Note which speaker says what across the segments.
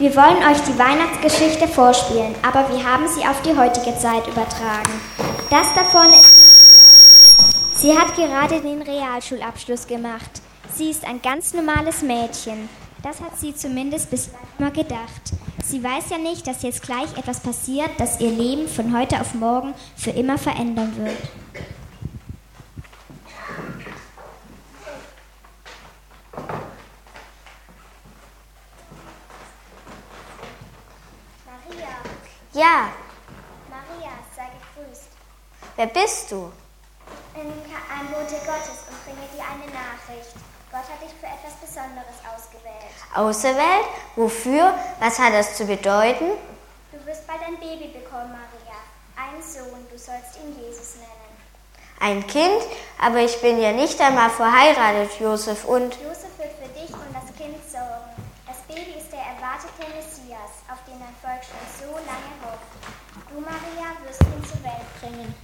Speaker 1: Wir wollen euch die Weihnachtsgeschichte vorspielen, aber wir haben sie auf die heutige Zeit übertragen. Das da vorne ist Maria. Sie hat gerade den Realschulabschluss gemacht. Sie ist ein ganz normales Mädchen. Das hat sie zumindest bislang mal gedacht. Sie weiß ja nicht, dass jetzt gleich etwas passiert, das ihr Leben von heute auf morgen für immer verändern wird.
Speaker 2: Ja.
Speaker 1: Maria, sei gegrüßt.
Speaker 2: Wer bist du?
Speaker 1: Ich bin ein Bote Gottes und bringe dir eine Nachricht. Gott hat dich für etwas Besonderes ausgewählt.
Speaker 2: Auserwählt? Wofür? Was hat das zu bedeuten?
Speaker 1: Du wirst bald ein Baby bekommen, Maria. Einen Sohn, du sollst ihn Jesus nennen.
Speaker 2: Ein Kind? Aber ich bin ja nicht einmal verheiratet, Josef, und...
Speaker 1: Josef wird für dich und das Kind sorgen. Das Baby ist der erwartete Messias, auf den dein Volk schon so lange hofft. Du, Maria, wirst ihn zur Welt bringen.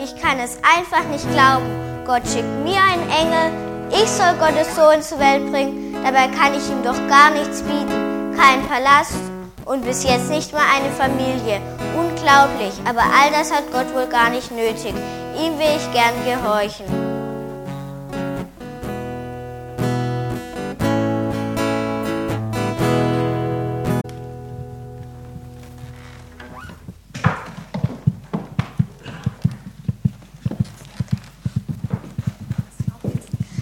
Speaker 2: Ich kann es einfach nicht glauben. Gott schickt mir einen Engel, ich soll Gottes Sohn zur Welt bringen, dabei kann ich ihm doch gar nichts bieten. Kein Palast und bis jetzt nicht mal eine Familie. Unglaublich, aber all das hat Gott wohl gar nicht nötig. Ihm will ich gern gehorchen.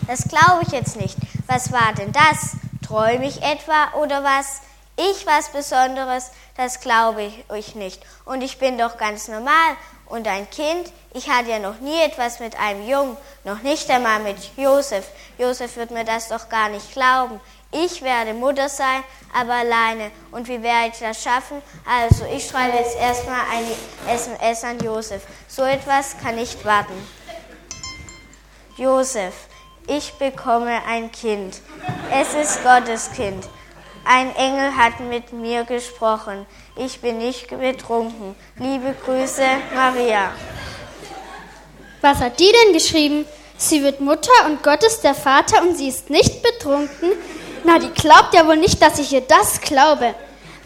Speaker 2: Das glaube ich jetzt nicht. Was war denn das? Träume ich etwa oder was? Ich was Besonderes, das glaube ich euch nicht. Und ich bin doch ganz normal. Und ein Kind, ich hatte ja noch nie etwas mit einem Jungen, noch nicht einmal mit Josef. Josef wird mir das doch gar nicht glauben. Ich werde Mutter sein, aber alleine. Und wie werde ich das schaffen? Also, ich schreibe jetzt erstmal eine SMS an Josef. So etwas kann nicht warten. Josef, ich bekomme ein Kind. Es ist Gottes Kind. Ein Engel hat mit mir gesprochen. Ich bin nicht betrunken. Liebe Grüße, Maria.
Speaker 3: Was hat die denn geschrieben? Sie wird Mutter und Gott ist der Vater und sie ist nicht betrunken? Na, die glaubt ja wohl nicht, dass ich ihr das glaube.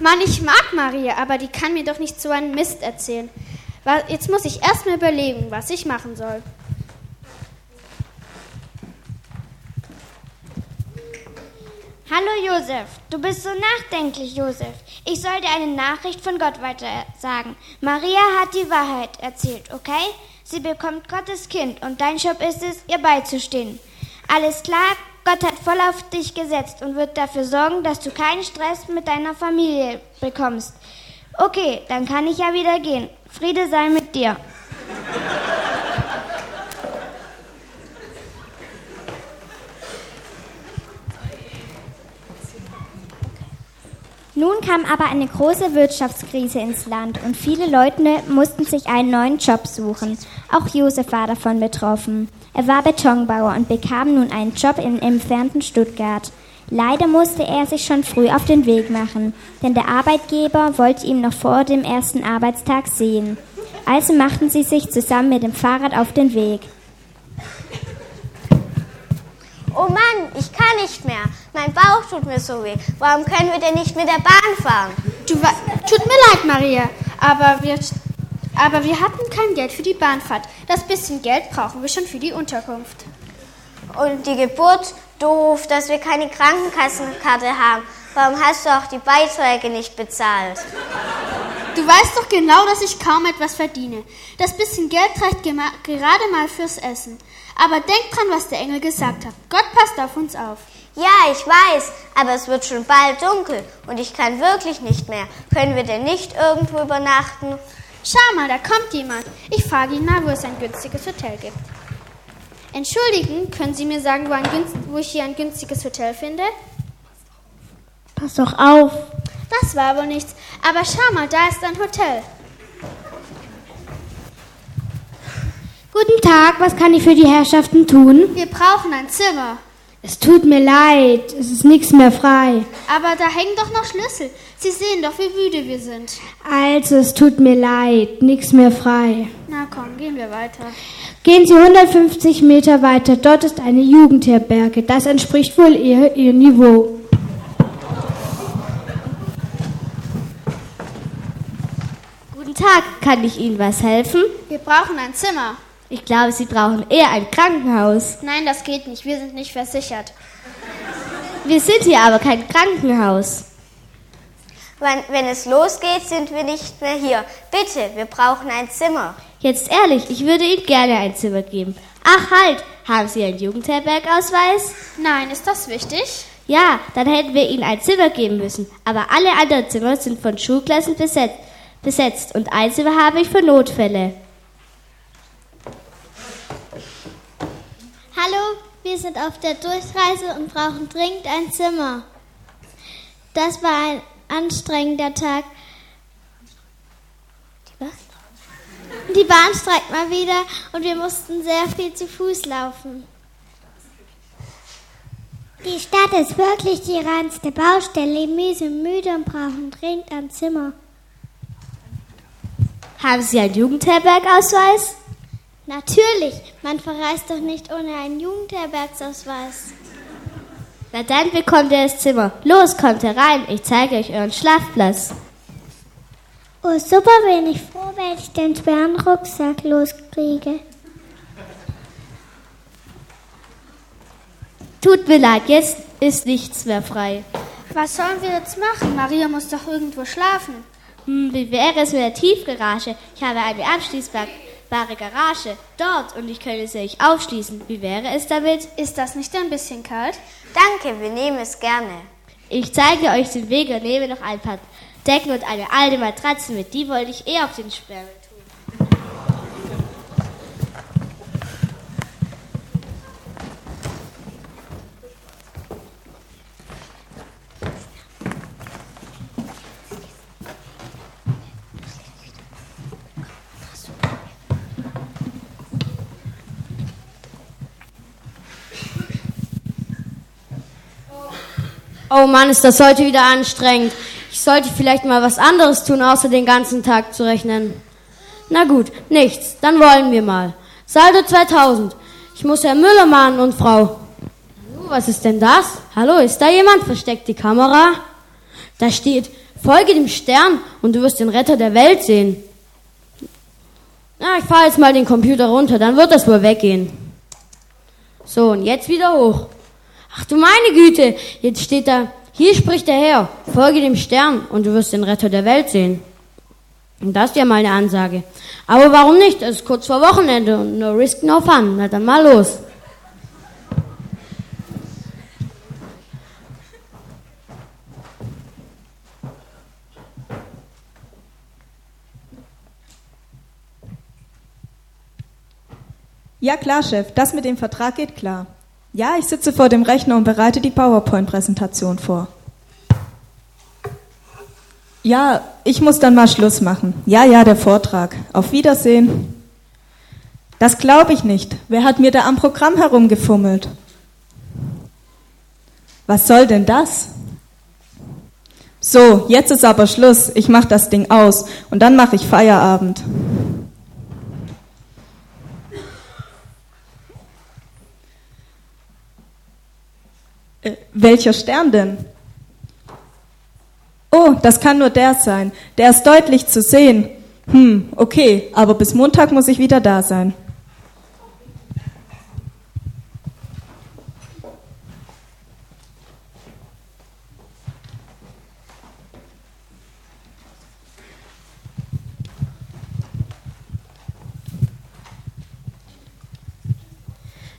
Speaker 3: Mann, ich mag Maria, aber die kann mir doch nicht so einen Mist erzählen. Jetzt muss ich erst mal überlegen, was ich machen soll.
Speaker 4: Hallo Josef, du bist so nachdenklich, Josef. Ich soll dir eine Nachricht von Gott weiter sagen. Maria hat die Wahrheit erzählt, okay? Sie bekommt Gottes Kind und dein Job ist es, ihr beizustehen. Alles klar, Gott hat voll auf dich gesetzt und wird dafür sorgen, dass du keinen Stress mit deiner Familie bekommst. Okay, dann kann ich ja wieder gehen. Friede sei mit dir.
Speaker 1: Nun kam aber eine große Wirtschaftskrise ins Land und viele Leute mussten sich einen neuen Job suchen. Auch Josef war davon betroffen. Er war Betonbauer und bekam nun einen Job im entfernten Stuttgart. Leider musste er sich schon früh auf den Weg machen, denn der Arbeitgeber wollte ihn noch vor dem ersten Arbeitstag sehen. Also machten sie sich zusammen mit dem Fahrrad auf den Weg.
Speaker 2: Oh Mann, kann nicht mehr. Mein Bauch tut mir so weh. Warum können wir denn nicht mit der Bahn fahren?
Speaker 3: Du, tut mir leid, Maria, aber wir, aber wir hatten kein Geld für die Bahnfahrt. Das bisschen Geld brauchen wir schon für die Unterkunft.
Speaker 2: Und die Geburt? Doof, dass wir keine Krankenkassenkarte haben. Warum hast du auch die Beiträge nicht bezahlt?
Speaker 3: Du weißt doch genau, dass ich kaum etwas verdiene. Das bisschen Geld reicht gerade mal fürs Essen. Aber denk dran, was der Engel gesagt hat. Gott passt auf uns auf.
Speaker 2: Ja, ich weiß, aber es wird schon bald dunkel und ich kann wirklich nicht mehr. Können wir denn nicht irgendwo übernachten?
Speaker 3: Schau mal, da kommt jemand. Ich frage ihn mal, wo es ein günstiges Hotel gibt. Entschuldigen, können Sie mir sagen, wo, ein, wo ich hier ein günstiges Hotel finde?
Speaker 5: Pass doch auf.
Speaker 3: Das war wohl nichts. Aber schau mal, da ist ein Hotel.
Speaker 5: Guten Tag, was kann ich für die Herrschaften tun?
Speaker 3: Wir brauchen ein Zimmer.
Speaker 5: Es tut mir leid, es ist nichts mehr frei.
Speaker 3: Aber da hängen doch noch Schlüssel. Sie sehen doch, wie müde wir sind.
Speaker 5: Also, es tut mir leid, nichts mehr frei.
Speaker 3: Na komm, gehen wir weiter.
Speaker 5: Gehen Sie 150 Meter weiter, dort ist eine Jugendherberge. Das entspricht wohl eher Ihr Niveau.
Speaker 6: Tag, kann ich Ihnen was helfen?
Speaker 3: Wir brauchen ein Zimmer.
Speaker 6: Ich glaube, Sie brauchen eher ein Krankenhaus.
Speaker 3: Nein, das geht nicht. Wir sind nicht versichert.
Speaker 6: Wir sind hier aber kein Krankenhaus.
Speaker 2: Wenn, wenn es losgeht, sind wir nicht mehr hier. Bitte, wir brauchen ein Zimmer.
Speaker 6: Jetzt ehrlich, ich würde Ihnen gerne ein Zimmer geben. Ach halt, haben Sie einen Jugendherbergausweis?
Speaker 3: Nein, ist das wichtig?
Speaker 6: Ja, dann hätten wir Ihnen ein Zimmer geben müssen. Aber alle anderen Zimmer sind von Schulklassen besetzt, besetzt und ein Zimmer habe ich für Notfälle.
Speaker 7: Hallo, wir sind auf der Durchreise und brauchen dringend ein Zimmer. Das war ein anstrengender Tag. Die Bahn streikt mal wieder und wir mussten sehr viel zu Fuß laufen.
Speaker 8: Die Stadt ist wirklich die reinste Baustelle. Wir sind müde und brauchen dringend ein Zimmer.
Speaker 6: Haben Sie einen Jugendherbergausweis?
Speaker 7: Natürlich, man verreist doch nicht ohne einen Jugendherbergsausweis.
Speaker 6: Na dann bekommt ihr das Zimmer. Los, kommt herein, ich zeige euch euren Schlafplatz.
Speaker 8: Oh, super, bin ich froh, wenn ich den schweren Rucksack loskriege.
Speaker 6: Tut mir leid, jetzt ist nichts mehr frei.
Speaker 3: Was sollen wir jetzt machen? Maria muss doch irgendwo schlafen.
Speaker 6: Hm, wie wäre es mit der Tiefgarage? Ich habe eine abschließbare Garage dort und ich könnte sie euch aufschließen. Wie wäre es damit?
Speaker 3: Ist das nicht ein bisschen kalt?
Speaker 2: Danke, wir nehmen es gerne.
Speaker 6: Ich zeige euch den Weg und nehme noch ein paar Decken und eine alte Matratze mit. Die wollte ich eh auf den Sperrmüll
Speaker 9: Oh Mann, ist das heute wieder anstrengend. Ich sollte vielleicht mal was anderes tun, außer den ganzen Tag zu rechnen. Na gut, nichts. Dann wollen wir mal. Saldo 2000. Ich muss Herr Müller mahnen und Frau. Hallo, was ist denn das? Hallo, ist da jemand? Versteckt die Kamera. Da steht, folge dem Stern und du wirst den Retter der Welt sehen. Na, ich fahre jetzt mal den Computer runter, dann wird das wohl weggehen. So, und jetzt wieder hoch. Ach du meine Güte, jetzt steht da, hier spricht der Herr, folge dem Stern und du wirst den Retter der Welt sehen. Und das ist ja mal eine Ansage. Aber warum nicht? Es ist kurz vor Wochenende und no risk, no fun. Na dann mal los.
Speaker 10: Ja klar, Chef, das mit dem Vertrag geht klar. Ja, ich sitze vor dem Rechner und bereite die PowerPoint-Präsentation vor. Ja, ich muss dann mal Schluss machen. Ja, ja, der Vortrag. Auf Wiedersehen. Das glaube ich nicht. Wer hat mir da am Programm herumgefummelt? Was soll denn das? So, jetzt ist aber Schluss. Ich mache das Ding aus und dann mache ich Feierabend. Äh, welcher Stern denn? Oh, das kann nur der sein. Der ist deutlich zu sehen. Hm, okay, aber bis Montag muss ich wieder da sein.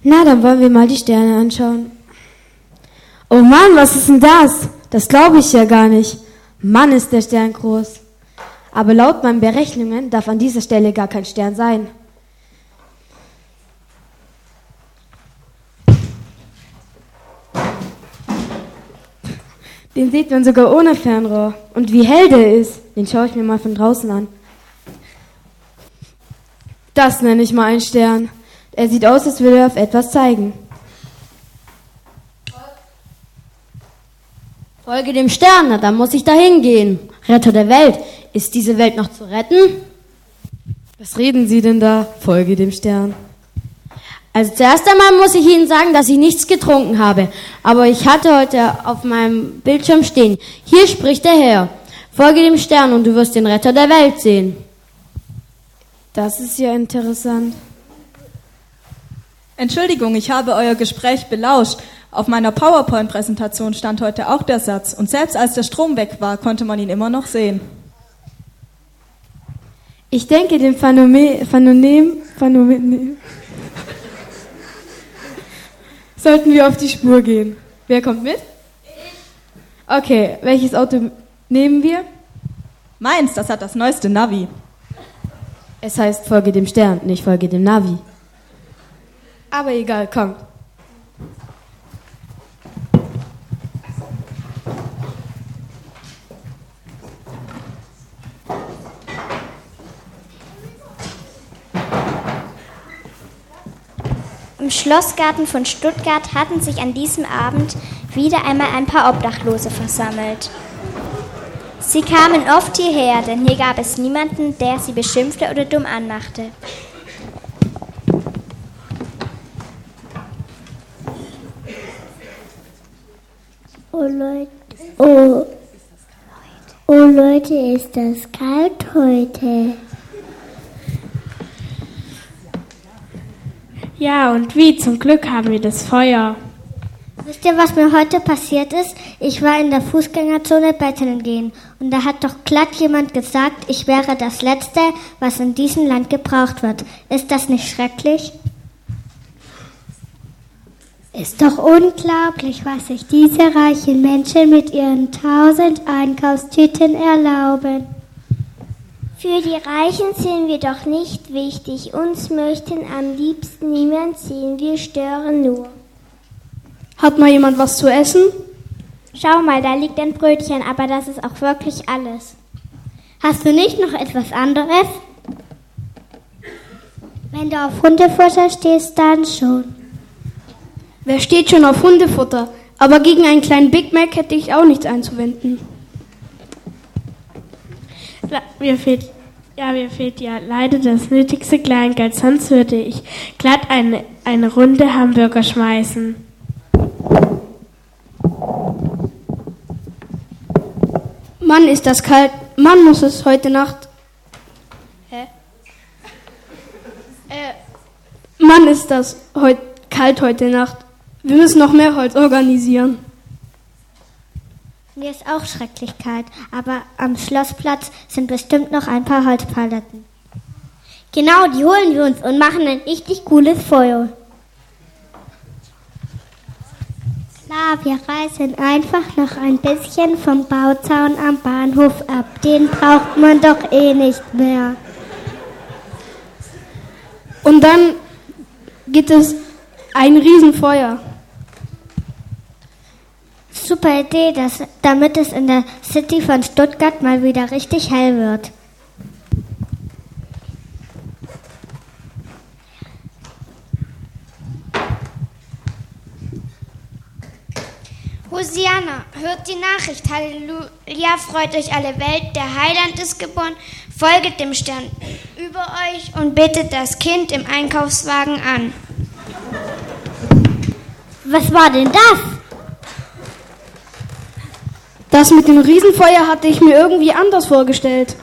Speaker 9: Na, dann wollen wir mal die Sterne anschauen. Oh Mann, was ist denn das? Das glaube ich ja gar nicht. Mann, ist der Stern groß. Aber laut meinen Berechnungen darf an dieser Stelle gar kein Stern sein. Den sieht man sogar ohne Fernrohr. Und wie hell der ist, den schaue ich mir mal von draußen an.
Speaker 11: Das nenne ich mal einen Stern. Er sieht aus, als würde er auf etwas zeigen.
Speaker 9: Folge dem Stern, na dann muss ich da hingehen. Retter der Welt. Ist diese Welt noch zu retten?
Speaker 11: Was reden Sie denn da? Folge dem Stern.
Speaker 9: Also zuerst einmal muss ich Ihnen sagen, dass ich nichts getrunken habe. Aber ich hatte heute auf meinem Bildschirm stehen. Hier spricht der Herr. Folge dem Stern und du wirst den Retter der Welt sehen.
Speaker 11: Das ist ja interessant.
Speaker 10: Entschuldigung, ich habe euer Gespräch belauscht. Auf meiner PowerPoint-Präsentation stand heute auch der Satz. Und selbst als der Strom weg war, konnte man ihn immer noch sehen.
Speaker 11: Ich denke, dem Phänomen, Phänomen, Phänomen sollten wir auf die Spur gehen. Wer kommt mit? Okay, welches Auto nehmen wir?
Speaker 10: Meins, das hat das neueste Navi.
Speaker 11: Es heißt Folge dem Stern, nicht Folge dem Navi. Aber egal, komm.
Speaker 1: Im Schlossgarten von Stuttgart hatten sich an diesem Abend wieder einmal ein paar Obdachlose versammelt. Sie kamen oft hierher, denn hier gab es niemanden, der sie beschimpfte oder dumm anmachte.
Speaker 8: Oh Leute, oh, oh Leute, ist das kalt heute?
Speaker 5: Ja, und wie? Zum Glück haben wir das Feuer.
Speaker 8: Wisst ihr, was mir heute passiert ist? Ich war in der Fußgängerzone betteln gehen und da hat doch glatt jemand gesagt, ich wäre das Letzte, was in diesem Land gebraucht wird. Ist das nicht schrecklich? Ist doch unglaublich, was sich diese reichen Menschen mit ihren tausend Einkaufstüten erlauben.
Speaker 4: Für die Reichen sind wir doch nicht wichtig. Uns möchten am liebsten niemand sehen. Wir stören nur.
Speaker 3: Hat mal jemand was zu essen?
Speaker 4: Schau mal, da liegt ein Brötchen, aber das ist auch wirklich alles.
Speaker 8: Hast du nicht noch etwas anderes? Wenn du auf Hundefutter stehst, dann schon.
Speaker 3: Wer steht schon auf Hundefutter? Aber gegen einen kleinen Big Mac hätte ich auch nichts einzuwenden.
Speaker 5: Mir fehlt, ja, mir fehlt ja leider das nötigste Kleingeld, sonst würde ich glatt eine, eine Runde Hamburger schmeißen.
Speaker 3: Mann, ist das kalt. Mann, muss es heute Nacht. Hä? Äh, Mann, ist das heut, kalt heute Nacht. Wir müssen noch mehr Holz organisieren.
Speaker 8: Mir ist auch schrecklich kalt, aber am Schlossplatz sind bestimmt noch ein paar Holzpaletten.
Speaker 4: Genau, die holen wir uns und machen ein richtig cooles Feuer.
Speaker 8: Klar, wir reißen einfach noch ein bisschen vom Bauzaun am Bahnhof ab. Den braucht man doch eh nicht mehr.
Speaker 3: Und dann gibt es ein Riesenfeuer.
Speaker 8: Super Idee, dass, damit es in der City von Stuttgart mal wieder richtig hell wird.
Speaker 4: Hosianna, hört die Nachricht. Halleluja, freut euch alle Welt. Der Heiland ist geboren. Folget dem Stern über euch und betet das Kind im Einkaufswagen an.
Speaker 8: Was war denn das?
Speaker 3: Das mit dem Riesenfeuer hatte ich mir irgendwie anders vorgestellt.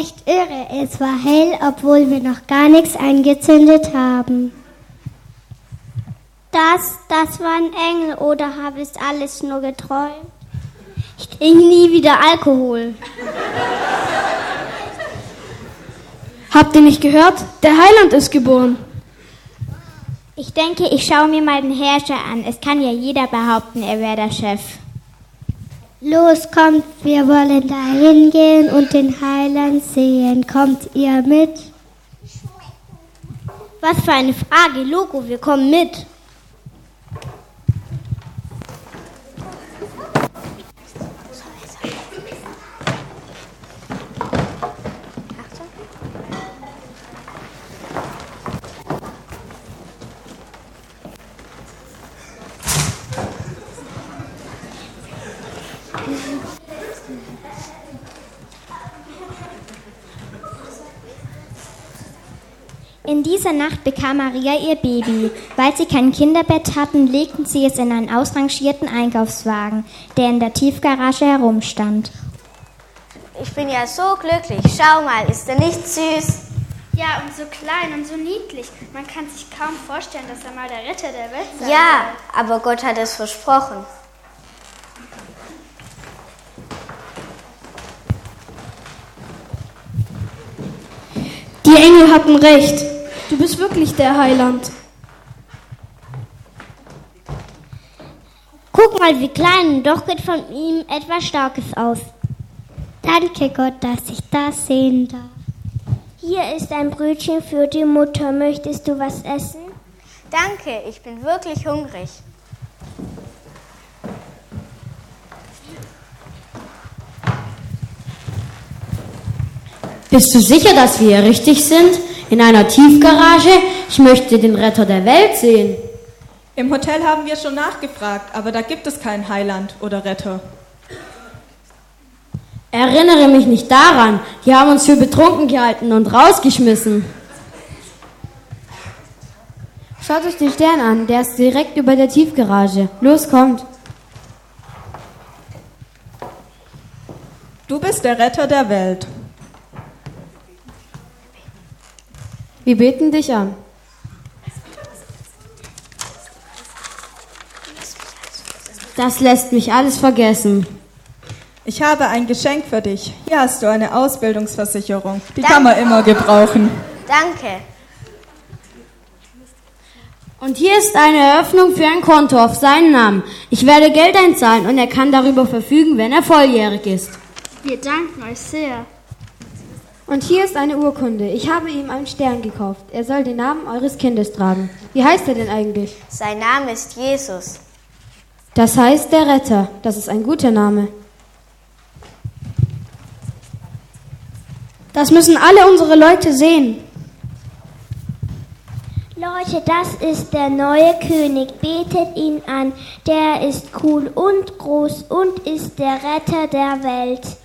Speaker 8: Echt irre, es war hell, obwohl wir noch gar nichts angezündet haben.
Speaker 4: Das, das war ein Engel oder habe ich alles nur geträumt?
Speaker 3: Ich trinke nie wieder Alkohol. Habt ihr nicht gehört? Der Heiland ist geboren.
Speaker 4: Ich denke, ich schaue mir mal den Herrscher an. Es kann ja jeder behaupten, er wäre der Chef.
Speaker 8: Los, kommt, wir wollen da hingehen und den Heiland sehen. Kommt ihr mit?
Speaker 4: Was für eine Frage, Logo, wir kommen mit.
Speaker 1: In dieser Nacht bekam Maria ihr Baby. Weil sie kein Kinderbett hatten, legten sie es in einen ausrangierten Einkaufswagen, der in der Tiefgarage herumstand.
Speaker 2: Ich bin ja so glücklich. Schau mal, ist er nicht süß?
Speaker 3: Ja, und so klein und so niedlich. Man kann sich kaum vorstellen, dass er mal der Ritter der Welt sein
Speaker 2: Ja, wird. aber Gott hat es versprochen.
Speaker 11: Die Engel hatten recht. Du bist wirklich der Heiland.
Speaker 8: Guck mal, wie klein, doch geht von ihm etwas Starkes aus. Danke Gott, dass ich das sehen darf.
Speaker 4: Hier ist ein Brötchen für die Mutter. Möchtest du was essen?
Speaker 2: Danke, ich bin wirklich hungrig.
Speaker 9: Bist du sicher, dass wir hier richtig sind? In einer Tiefgarage? Ich möchte den Retter der Welt sehen.
Speaker 10: Im Hotel haben wir schon nachgefragt, aber da gibt es keinen Heiland oder Retter.
Speaker 9: Erinnere mich nicht daran. Die haben uns für betrunken gehalten und rausgeschmissen.
Speaker 11: Schaut euch den Stern an, der ist direkt über der Tiefgarage. Los, kommt.
Speaker 10: Du bist der Retter der Welt.
Speaker 11: Wir beten dich an.
Speaker 9: Das lässt mich alles vergessen.
Speaker 10: Ich habe ein Geschenk für dich. Hier hast du eine Ausbildungsversicherung. Die kann man immer gebrauchen.
Speaker 2: Danke.
Speaker 9: Und hier ist eine Eröffnung für ein Konto auf seinen Namen. Ich werde Geld einzahlen und er kann darüber verfügen, wenn er volljährig ist.
Speaker 3: Wir danken euch sehr.
Speaker 11: Und hier ist eine Urkunde. Ich habe ihm einen Stern gekauft. Er soll den Namen eures Kindes tragen. Wie heißt er denn eigentlich?
Speaker 2: Sein Name ist Jesus.
Speaker 11: Das heißt der Retter. Das ist ein guter Name.
Speaker 3: Das müssen alle unsere Leute sehen.
Speaker 4: Leute, das ist der neue König. Betet ihn an. Der ist cool und groß und ist der Retter der Welt.